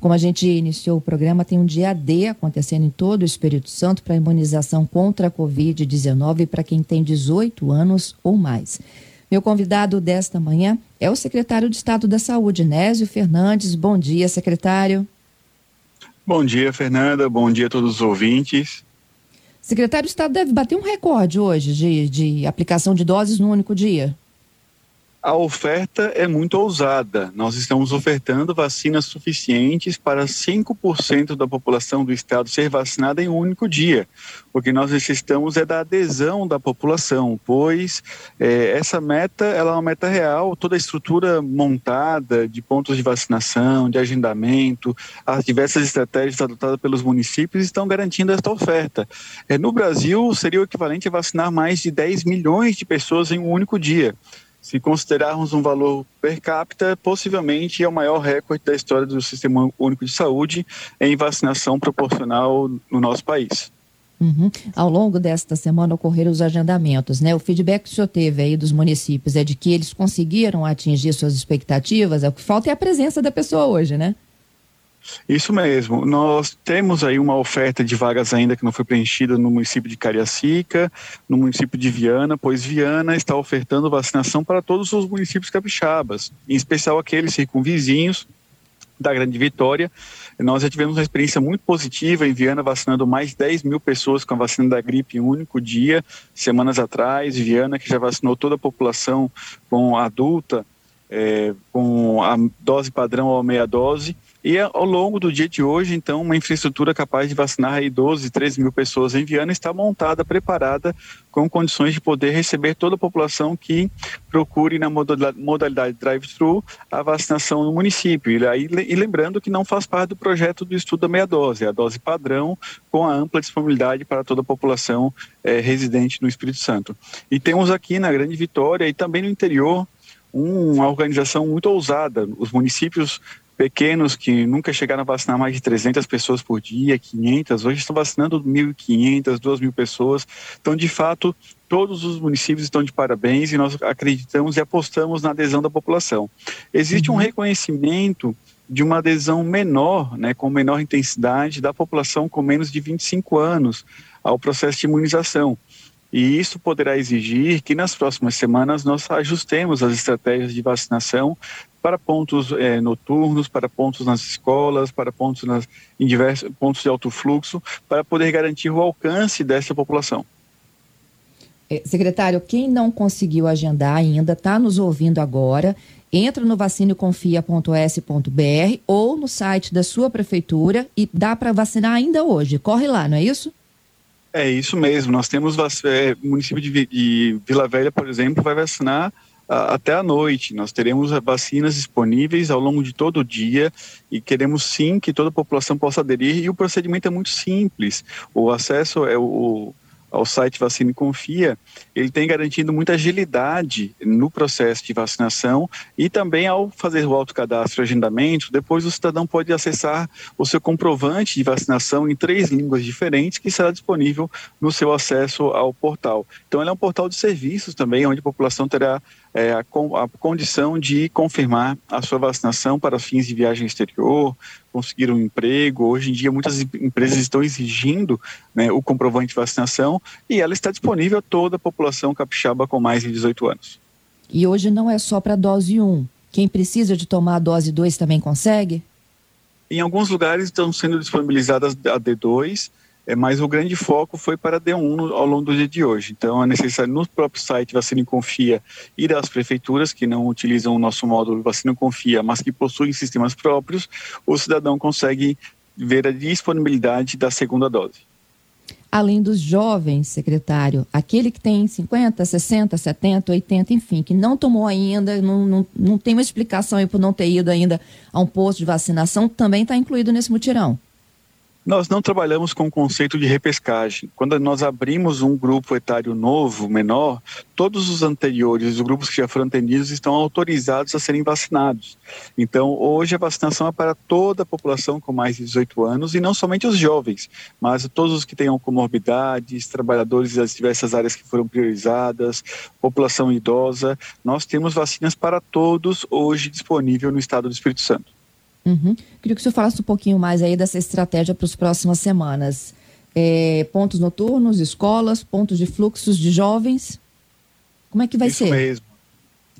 Como a gente iniciou o programa, tem um dia D acontecendo em todo o Espírito Santo para imunização contra a Covid-19 para quem tem 18 anos ou mais. Meu convidado desta manhã é o secretário de Estado da Saúde, Nésio Fernandes. Bom dia, secretário. Bom dia, Fernanda. Bom dia a todos os ouvintes. Secretário de Estado deve bater um recorde hoje de, de aplicação de doses no único dia a oferta é muito ousada. Nós estamos ofertando vacinas suficientes para 5% da população do estado ser vacinada em um único dia. O que nós necessitamos é da adesão da população, pois é, essa meta ela é uma meta real. Toda a estrutura montada de pontos de vacinação, de agendamento, as diversas estratégias adotadas pelos municípios estão garantindo esta oferta. É, no Brasil, seria o equivalente a vacinar mais de 10 milhões de pessoas em um único dia. Se considerarmos um valor per capita, possivelmente é o maior recorde da história do Sistema Único de Saúde em vacinação proporcional no nosso país. Uhum. Ao longo desta semana ocorreram os agendamentos, né? O feedback que o senhor teve aí dos municípios é de que eles conseguiram atingir suas expectativas. É o que falta é a presença da pessoa hoje, né? Isso mesmo. Nós temos aí uma oferta de vagas ainda que não foi preenchida no município de Cariacica, no município de Viana, pois Viana está ofertando vacinação para todos os municípios capixabas, em especial aqueles circunvizinhos da Grande Vitória. Nós já tivemos uma experiência muito positiva em Viana, vacinando mais de 10 mil pessoas com a vacina da gripe em um único dia, semanas atrás. Viana, que já vacinou toda a população com adulta, é, com a dose padrão ou meia dose. E ao longo do dia de hoje, então, uma infraestrutura capaz de vacinar aí 12, 13 mil pessoas em Viana está montada, preparada, com condições de poder receber toda a população que procure na modalidade drive-thru a vacinação no município. E, e lembrando que não faz parte do projeto do estudo da meia dose, é a dose padrão com a ampla disponibilidade para toda a população é, residente no Espírito Santo. E temos aqui na Grande Vitória e também no interior uma organização muito ousada. Os municípios pequenos que nunca chegaram a vacinar mais de 300 pessoas por dia, 500, hoje estão vacinando 1.500, 2.000 pessoas. Então, de fato, todos os municípios estão de parabéns e nós acreditamos e apostamos na adesão da população. Existe um uhum. reconhecimento de uma adesão menor, né, com menor intensidade da população com menos de 25 anos ao processo de imunização. E isso poderá exigir que nas próximas semanas nós ajustemos as estratégias de vacinação para pontos é, noturnos, para pontos nas escolas, para pontos nas, em diversos pontos de alto fluxo, para poder garantir o alcance dessa população. É, secretário, quem não conseguiu agendar ainda, está nos ouvindo agora, entra no vacineconfia.s.br ou no site da sua prefeitura e dá para vacinar ainda hoje. Corre lá, não é isso? É isso mesmo. Nós temos é, o município de, de Vila Velha, por exemplo, vai vacinar até a noite. Nós teremos vacinas disponíveis ao longo de todo o dia e queremos sim que toda a população possa aderir. E o procedimento é muito simples. O acesso é o ao site Vacina Confia, ele tem garantido muita agilidade no processo de vacinação e também ao fazer o autocadastro e agendamento, depois o cidadão pode acessar o seu comprovante de vacinação em três línguas diferentes que será disponível no seu acesso ao portal. Então ele é um portal de serviços também, onde a população terá é, a, a, condição de confirmar a sua vacinação para fins de viagem exterior, conseguir um emprego. Hoje em dia, muitas empresas estão exigindo né, o comprovante de vacinação e ela está disponível a toda a população capixaba com mais de 18 anos. E hoje não é só para dose 1. Quem precisa de tomar a dose 2 também consegue? Em alguns lugares estão sendo disponibilizadas a D2 é, mas o grande foco foi para D1 ao longo do dia de hoje. Então, é necessário no próprio site Vacina Confia ir às prefeituras que não utilizam o nosso módulo Vacina Confia, mas que possuem sistemas próprios, o cidadão consegue ver a disponibilidade da segunda dose. Além dos jovens, secretário, aquele que tem 50, 60, 70, 80, enfim, que não tomou ainda, não, não, não tem uma explicação aí por não ter ido ainda a um posto de vacinação, também está incluído nesse mutirão. Nós não trabalhamos com o conceito de repescagem. Quando nós abrimos um grupo etário novo, menor, todos os anteriores, os grupos que já foram atendidos, estão autorizados a serem vacinados. Então, hoje a vacinação é para toda a população com mais de 18 anos e não somente os jovens, mas todos os que tenham comorbidades, trabalhadores das diversas áreas que foram priorizadas, população idosa. Nós temos vacinas para todos hoje disponível no estado do Espírito Santo. Uhum. Queria que o senhor falasse um pouquinho mais aí dessa estratégia para as próximas semanas. É, pontos noturnos, escolas, pontos de fluxos de jovens. Como é que vai Isso ser? Isso mesmo.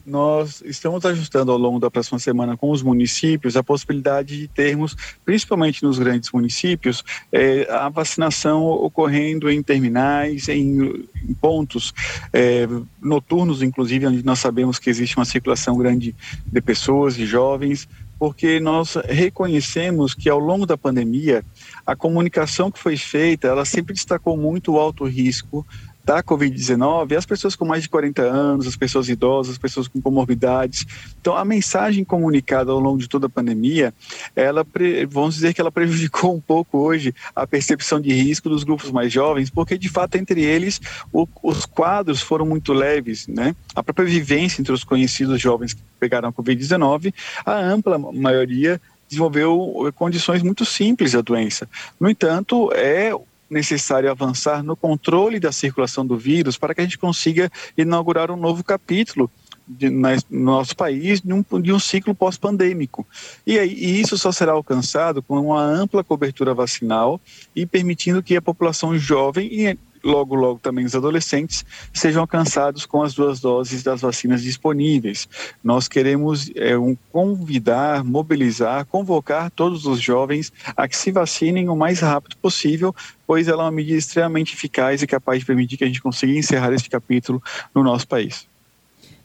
Nós estamos ajustando ao longo da próxima semana com os municípios a possibilidade de termos, principalmente nos grandes municípios, é, a vacinação ocorrendo em terminais, em, em pontos é, noturnos, inclusive, onde nós sabemos que existe uma circulação grande de pessoas, de jovens, porque nós reconhecemos que ao longo da pandemia a comunicação que foi feita ela sempre destacou muito o alto risco da Covid-19 as pessoas com mais de 40 anos, as pessoas idosas, as pessoas com comorbidades. Então, a mensagem comunicada ao longo de toda a pandemia, ela, vamos dizer que ela prejudicou um pouco hoje a percepção de risco dos grupos mais jovens, porque de fato entre eles o, os quadros foram muito leves, né? A própria vivência entre os conhecidos jovens que pegaram a Covid-19, a ampla maioria desenvolveu condições muito simples da doença. No entanto, é necessário avançar no controle da circulação do vírus para que a gente consiga inaugurar um novo capítulo de, na, no nosso país de um, de um ciclo pós-pandêmico. E, e isso só será alcançado com uma ampla cobertura vacinal e permitindo que a população jovem e logo, logo também os adolescentes sejam alcançados com as duas doses das vacinas disponíveis. Nós queremos é, um, convidar, mobilizar, convocar todos os jovens a que se vacinem o mais rápido possível, pois ela é uma medida extremamente eficaz e capaz de permitir que a gente consiga encerrar esse capítulo no nosso país.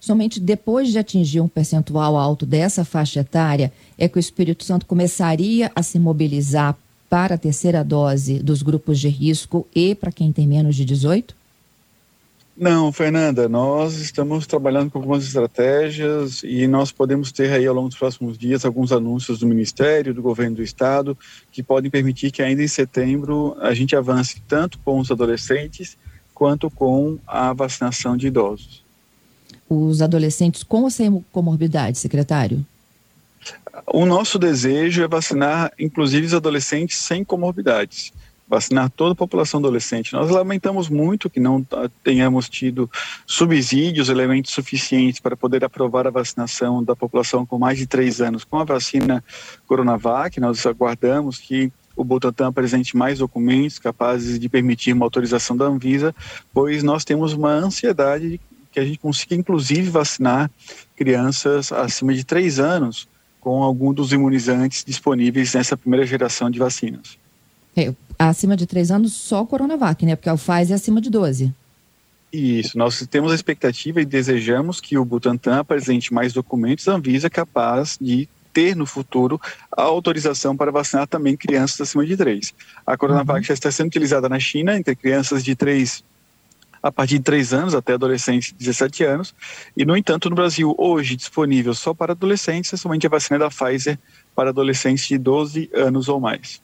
Somente depois de atingir um percentual alto dessa faixa etária é que o Espírito Santo começaria a se mobilizar para a terceira dose dos grupos de risco e para quem tem menos de 18? Não, Fernanda, nós estamos trabalhando com algumas estratégias e nós podemos ter aí ao longo dos próximos dias alguns anúncios do Ministério, do Governo do Estado, que podem permitir que ainda em setembro a gente avance tanto com os adolescentes quanto com a vacinação de idosos. Os adolescentes com ou sem comorbidade, secretário? O nosso desejo é vacinar, inclusive, os adolescentes sem comorbidades. Vacinar toda a população adolescente. Nós lamentamos muito que não tenhamos tido subsídios, elementos suficientes para poder aprovar a vacinação da população com mais de três anos com a vacina Coronavac. Nós aguardamos que o Butantan apresente mais documentos capazes de permitir uma autorização da Anvisa, pois nós temos uma ansiedade de que a gente consiga, inclusive, vacinar crianças acima de três anos com algum dos imunizantes disponíveis nessa primeira geração de vacinas. É, acima de três anos, só o Coronavac, né? Porque o Pfizer é acima de 12. Isso, nós temos a expectativa e desejamos que o Butantan apresente mais documentos Anvisa capaz de ter no futuro a autorização para vacinar também crianças acima de 3. A Coronavac uhum. já está sendo utilizada na China entre crianças de 3 a partir de 3 anos até adolescentes de 17 anos. E, no entanto, no Brasil, hoje disponível só para adolescentes, é somente a vacina da Pfizer para adolescentes de 12 anos ou mais.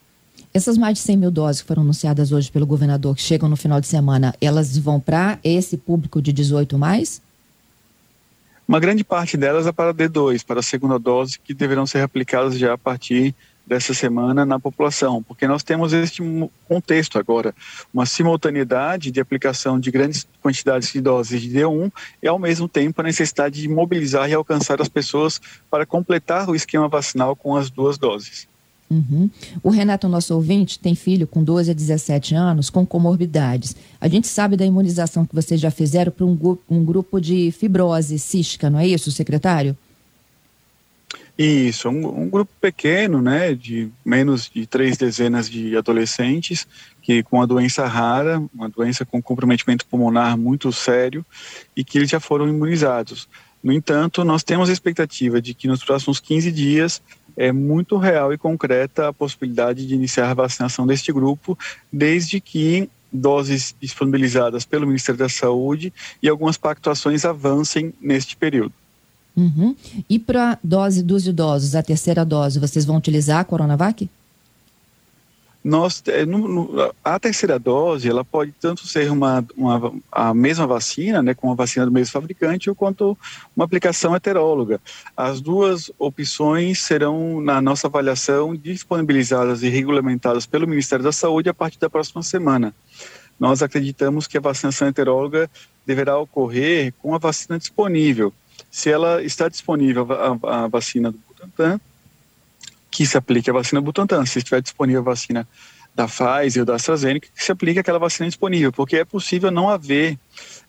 Essas mais de 100 mil doses que foram anunciadas hoje pelo governador, que chegam no final de semana, elas vão para esse público de 18 mais? Uma grande parte delas é para D2, para a segunda dose, que deverão ser aplicadas já a partir dessa semana na população, porque nós temos este contexto agora, uma simultaneidade de aplicação de grandes quantidades de doses de D1 e, ao mesmo tempo, a necessidade de mobilizar e alcançar as pessoas para completar o esquema vacinal com as duas doses. Uhum. O Renato, nosso ouvinte, tem filho com 12 a 17 anos com comorbidades. A gente sabe da imunização que vocês já fizeram para um, um grupo de fibrose cística, não é isso, secretário? Isso, um, um, grupo pequeno, né, de menos de três dezenas de adolescentes que com a doença rara, uma doença com comprometimento pulmonar muito sério e que eles já foram imunizados. No entanto, nós temos a expectativa de que nos próximos 15 dias é muito real e concreta a possibilidade de iniciar a vacinação deste grupo, desde que doses disponibilizadas pelo Ministério da Saúde e algumas pactuações avancem neste período. Uhum. E para dose dos idosos, a terceira dose, vocês vão utilizar a Coronavac? Nós, no, no, a terceira dose, ela pode tanto ser uma, uma, a mesma vacina, né, com a vacina do mesmo fabricante, ou quanto uma aplicação heteróloga. As duas opções serão, na nossa avaliação, disponibilizadas e regulamentadas pelo Ministério da Saúde a partir da próxima semana. Nós acreditamos que a vacinação heteróloga deverá ocorrer com a vacina disponível, se ela está disponível a, a vacina do Butantan, que se aplique a vacina Butantan. Se estiver disponível a vacina da Pfizer ou da AstraZeneca, que se aplique aquela vacina disponível, porque é possível não haver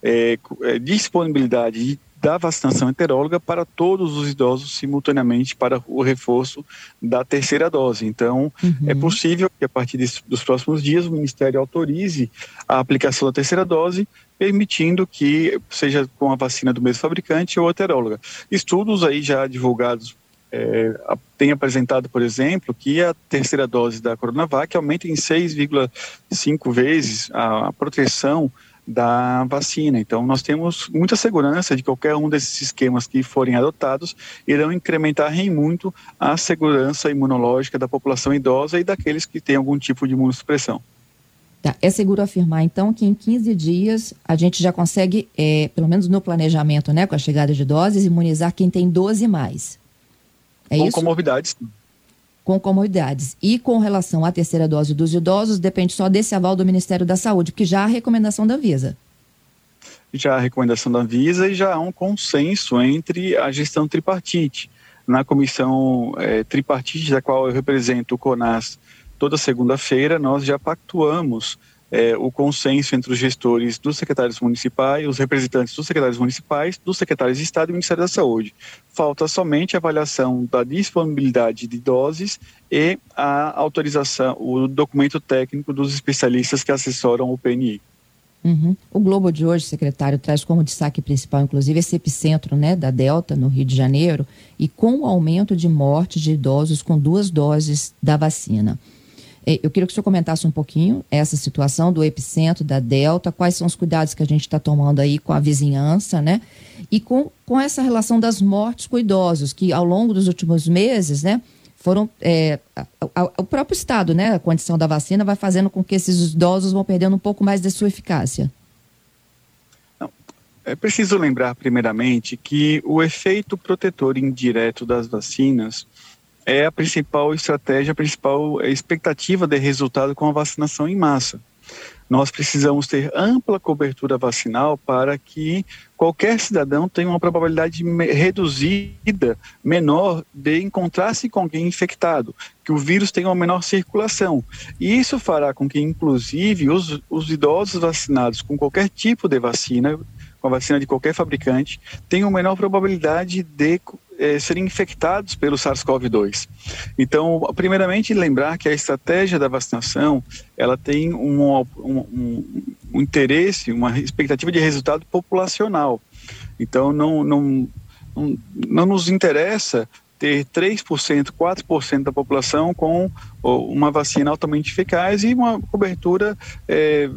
é, disponibilidade da vacinação heteróloga para todos os idosos simultaneamente para o reforço da terceira dose. Então, uhum. é possível que a partir dos próximos dias o Ministério autorize a aplicação da terceira dose, permitindo que seja com a vacina do mesmo fabricante ou heteróloga. Estudos aí já divulgados é, tem apresentado, por exemplo, que a terceira dose da Coronavac aumenta em 6,5 vezes a proteção da vacina. Então, nós temos muita segurança de que qualquer um desses esquemas que forem adotados irão incrementar em muito a segurança imunológica da população idosa e daqueles que têm algum tipo de imunossupressão. Tá. É seguro afirmar, então, que em 15 dias a gente já consegue, é, pelo menos no planejamento, né, com a chegada de doses, imunizar quem tem 12 mais. É com isso? comorbidades. Com comorbidades. E com relação à terceira dose dos idosos, depende só desse aval do Ministério da Saúde, porque já há recomendação da Visa. Já há recomendação da Visa e já há um consenso entre a gestão tripartite. Na comissão é, tripartite, da qual eu represento o CONAS toda segunda-feira, nós já pactuamos é, o consenso entre os gestores dos secretários municipais, os representantes dos secretários municipais, dos secretários de Estado e do Ministério da Saúde. Falta somente a avaliação da disponibilidade de doses e a autorização, o documento técnico dos especialistas que assessoram o PNI. Uhum. O Globo de hoje, secretário, traz como destaque principal, inclusive, esse epicentro né, da Delta, no Rio de Janeiro, e com o aumento de mortes de idosos com duas doses da vacina. É, eu queria que o senhor comentasse um pouquinho essa situação do epicentro, da Delta, quais são os cuidados que a gente está tomando aí com a vizinhança, né? E com, com essa relação das mortes com idosos, que ao longo dos últimos meses, né, foram. É, a, a, o próprio Estado, né, a condição da vacina, vai fazendo com que esses idosos vão perdendo um pouco mais da sua eficácia. É preciso lembrar, primeiramente, que o efeito protetor indireto das vacinas é a principal estratégia, a principal expectativa de resultado com a vacinação em massa. Nós precisamos ter ampla cobertura vacinal para que qualquer cidadão tenha uma probabilidade reduzida, menor, de encontrar-se com alguém infectado, que o vírus tenha uma menor circulação. E isso fará com que, inclusive, os, os idosos vacinados com qualquer tipo de vacina, com a vacina de qualquer fabricante, tenham menor probabilidade de é, serem infectados pelo SARS-CoV-2. Então, primeiramente, lembrar que a estratégia da vacinação ela tem um, um, um, um interesse, uma expectativa de resultado populacional. Então, não, não, não, não nos interessa ter 3%, 4% da população com uma vacina altamente eficaz e uma cobertura é,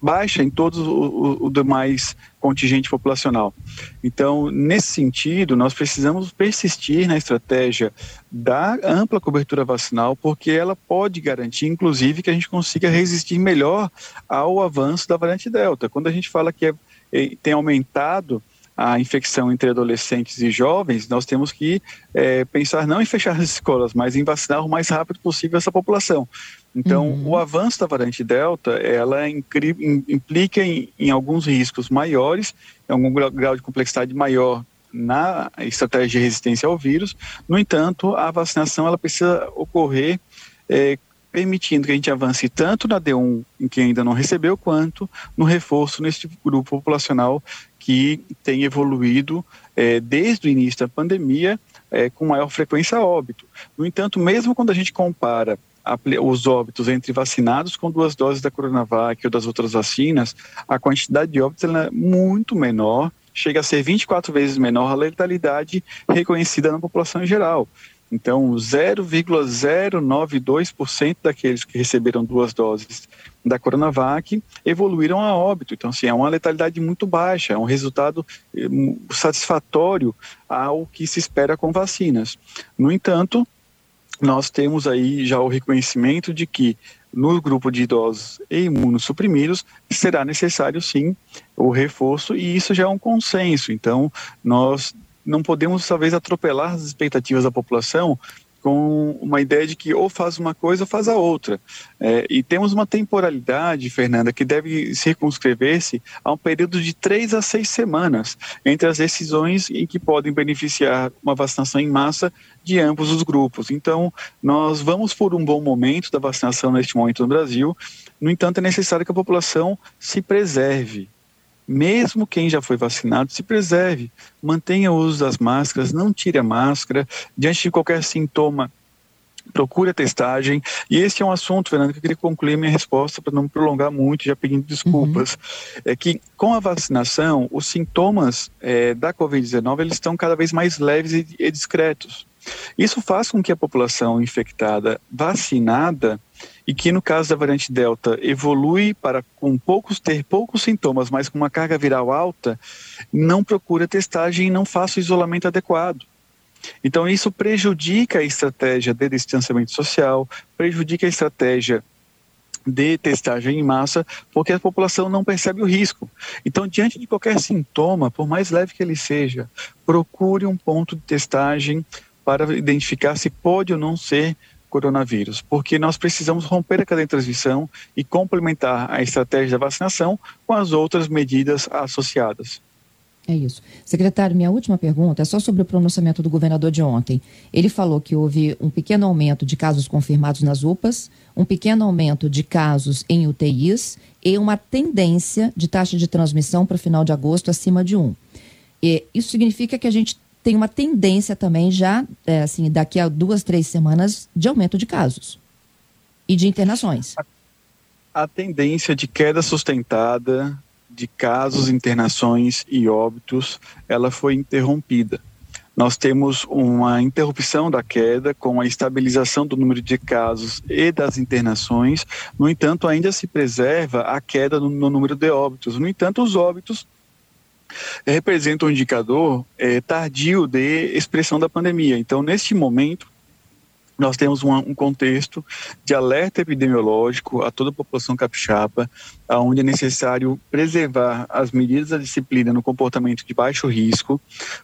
baixa em todos o, o, demais contingente populacional. Então, nesse sentido, nós precisamos persistir na estratégia da ampla cobertura vacinal, porque ela pode garantir, inclusive, que a gente consiga resistir melhor ao avanço da variante Delta. Quando a gente fala que é, é, tem aumentado a infecção entre adolescentes e jovens, nós temos que é, pensar não em fechar as escolas, mas em vacinar o mais rápido possível essa população. Então, uhum. o avanço da variante Delta, ela implica em, em, alguns riscos maiores, em algum grau de complexidade maior na estratégia de resistência ao vírus. No entanto, a vacinação ela precisa ocorrer é, permitindo que a gente avance tanto na D1, em quem ainda não recebeu, quanto no reforço nesse grupo populacional que tem evoluído é, desde o início da pandemia é, com maior frequência a óbito. No entanto, mesmo quando a gente compara os óbitos entre vacinados com duas doses da Coronavac ou das outras vacinas, a quantidade de óbitos é muito menor, chega a ser 24 vezes menor a letalidade reconhecida na população em geral. Então, 0,092% daqueles que receberam duas doses da Coronavac evoluíram a óbito. Então, assim, é uma letalidade muito baixa, é um resultado eh, satisfatório ao que se espera com vacinas. No entanto, nós temos aí já o reconhecimento de que no grupo de idosos e imunossuprimidos será necessário sim o reforço e isso já é um consenso. Então, nós não podemos talvez atropelar as expectativas da população com uma ideia de que ou faz uma coisa ou faz a outra. É, e temos uma temporalidade, Fernanda, que deve circunscrever-se a um período de três a seis semanas entre as decisões em que podem beneficiar uma vacinação em massa de ambos os grupos. Então, nós vamos por um bom momento da vacinação neste momento no Brasil. No entanto, é necessário que a população se preserve mesmo quem já foi vacinado, se preserve, mantenha o uso das máscaras, não tire a máscara, diante de qualquer sintoma, procure a testagem. E esse é um assunto, Fernando, que eu queria concluir minha resposta para não me prolongar muito, já pedindo desculpas. Uhum. É que com a vacinação, os sintomas é, da Covid-19 eles estão cada vez mais leves e, e discretos. Isso faz com que a população infectada vacinada e que no caso da variante Delta evolui para com poucos ter poucos sintomas, mas com uma carga viral alta, não procura testagem e não faça o isolamento adequado. Então isso prejudica a estratégia de distanciamento social, prejudica a estratégia de testagem em massa, porque a população não percebe o risco. Então, diante de qualquer sintoma, por mais leve que ele seja, procure um ponto de testagem para identificar se pode ou não ser coronavírus, porque nós precisamos romper a cadeia de transmissão e complementar a estratégia da vacinação com as outras medidas associadas. É isso. Secretário, minha última pergunta é só sobre o pronunciamento do governador de ontem. Ele falou que houve um pequeno aumento de casos confirmados nas UPAs, um pequeno aumento de casos em UTIs e uma tendência de taxa de transmissão para o final de agosto acima de 1. E isso significa que a gente tem uma tendência também já, é, assim, daqui a duas, três semanas, de aumento de casos e de internações. A, a tendência de queda sustentada de casos, internações e óbitos, ela foi interrompida. Nós temos uma interrupção da queda com a estabilização do número de casos e das internações. No entanto, ainda se preserva a queda no, no número de óbitos. No entanto, os óbitos representa um indicador é, tardio de expressão da pandemia. Então, neste momento, nós temos um, um, contexto de alerta epidemiológico a toda a população capixaba, onde é necessário preservar as medidas da disciplina no comportamento de baixo risco,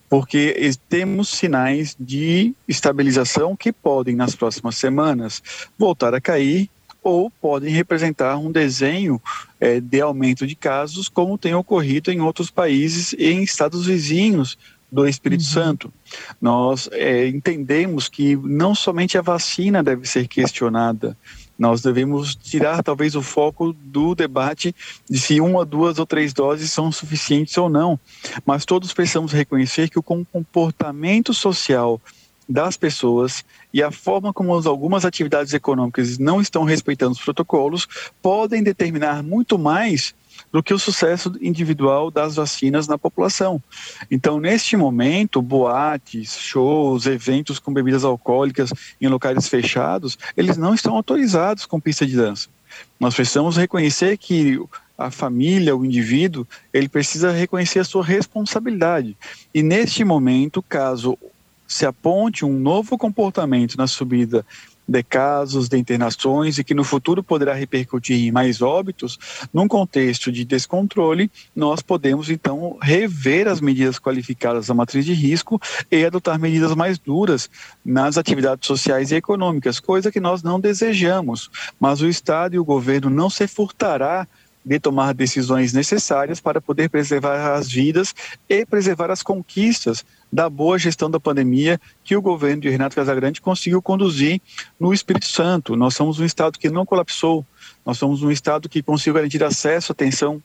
porque temos sinais de estabilização que podem, nas próximas semanas, voltar a cair ou podem representar um desenho é, de aumento de casos, como tem ocorrido em outros países e em estados vizinhos do Espírito uhum. Santo. Nós é, entendemos que não somente a vacina deve ser questionada, nós devemos tirar talvez o foco do debate de se uma, duas ou três doses são suficientes ou não, mas todos precisamos reconhecer que o comportamento social das pessoas e a forma como algumas atividades econômicas não estão respeitando os protocolos podem determinar muito mais do que o sucesso individual das vacinas na população. Então, neste momento, boates, shows, eventos com bebidas alcoólicas em locais fechados, eles não estão autorizados com pista de dança. Nós precisamos reconhecer que a família, o indivíduo, ele precisa reconhecer a sua responsabilidade. E neste momento, caso se aponte um novo comportamento na subida de casos, de internações e que no futuro poderá repercutir em mais óbitos, num contexto de descontrole, nós podemos então rever as medidas qualificadas da matriz de risco e adotar medidas mais duras nas atividades sociais e econômicas, coisa que nós não desejamos. Mas o Estado e o governo não se furtará de tomar decisões necessárias para poder preservar as vidas e preservar as conquistas da boa gestão da pandemia que o governo de Renato Casagrande conseguiu conduzir no Espírito Santo. Nós somos um estado que não colapsou, nós somos um estado que conseguiu garantir acesso, atenção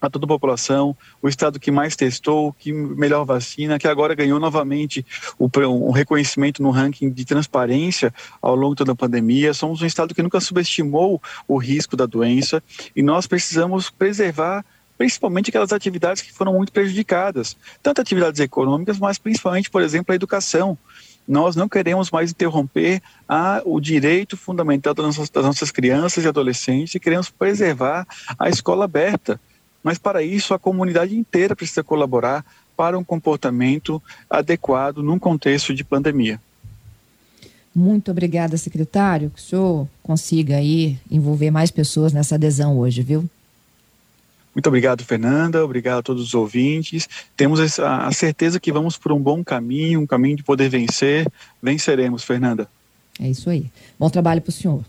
a toda a população, o estado que mais testou, que melhor vacina, que agora ganhou novamente o, um reconhecimento no ranking de transparência ao longo de toda a pandemia. Somos um estado que nunca subestimou o risco da doença e nós precisamos preservar principalmente aquelas atividades que foram muito prejudicadas, tanto atividades econômicas, mas principalmente, por exemplo, a educação nós não queremos mais interromper a, o direito fundamental das nossas, das nossas, crianças e adolescentes e queremos preservar a escola aberta. Mas para isso a comunidade inteira precisa colaborar para um comportamento adequado num contexto de pandemia. Muito obrigada, secretário, que o senhor consiga aí envolver mais pessoas nessa adesão hoje, viu? Muito obrigado, Fernanda. Obrigado a todos os ouvintes. Temos a certeza que vamos por um bom caminho, um caminho de poder vencer. Venceremos, Fernanda. É isso aí. Bom trabalho para o senhor.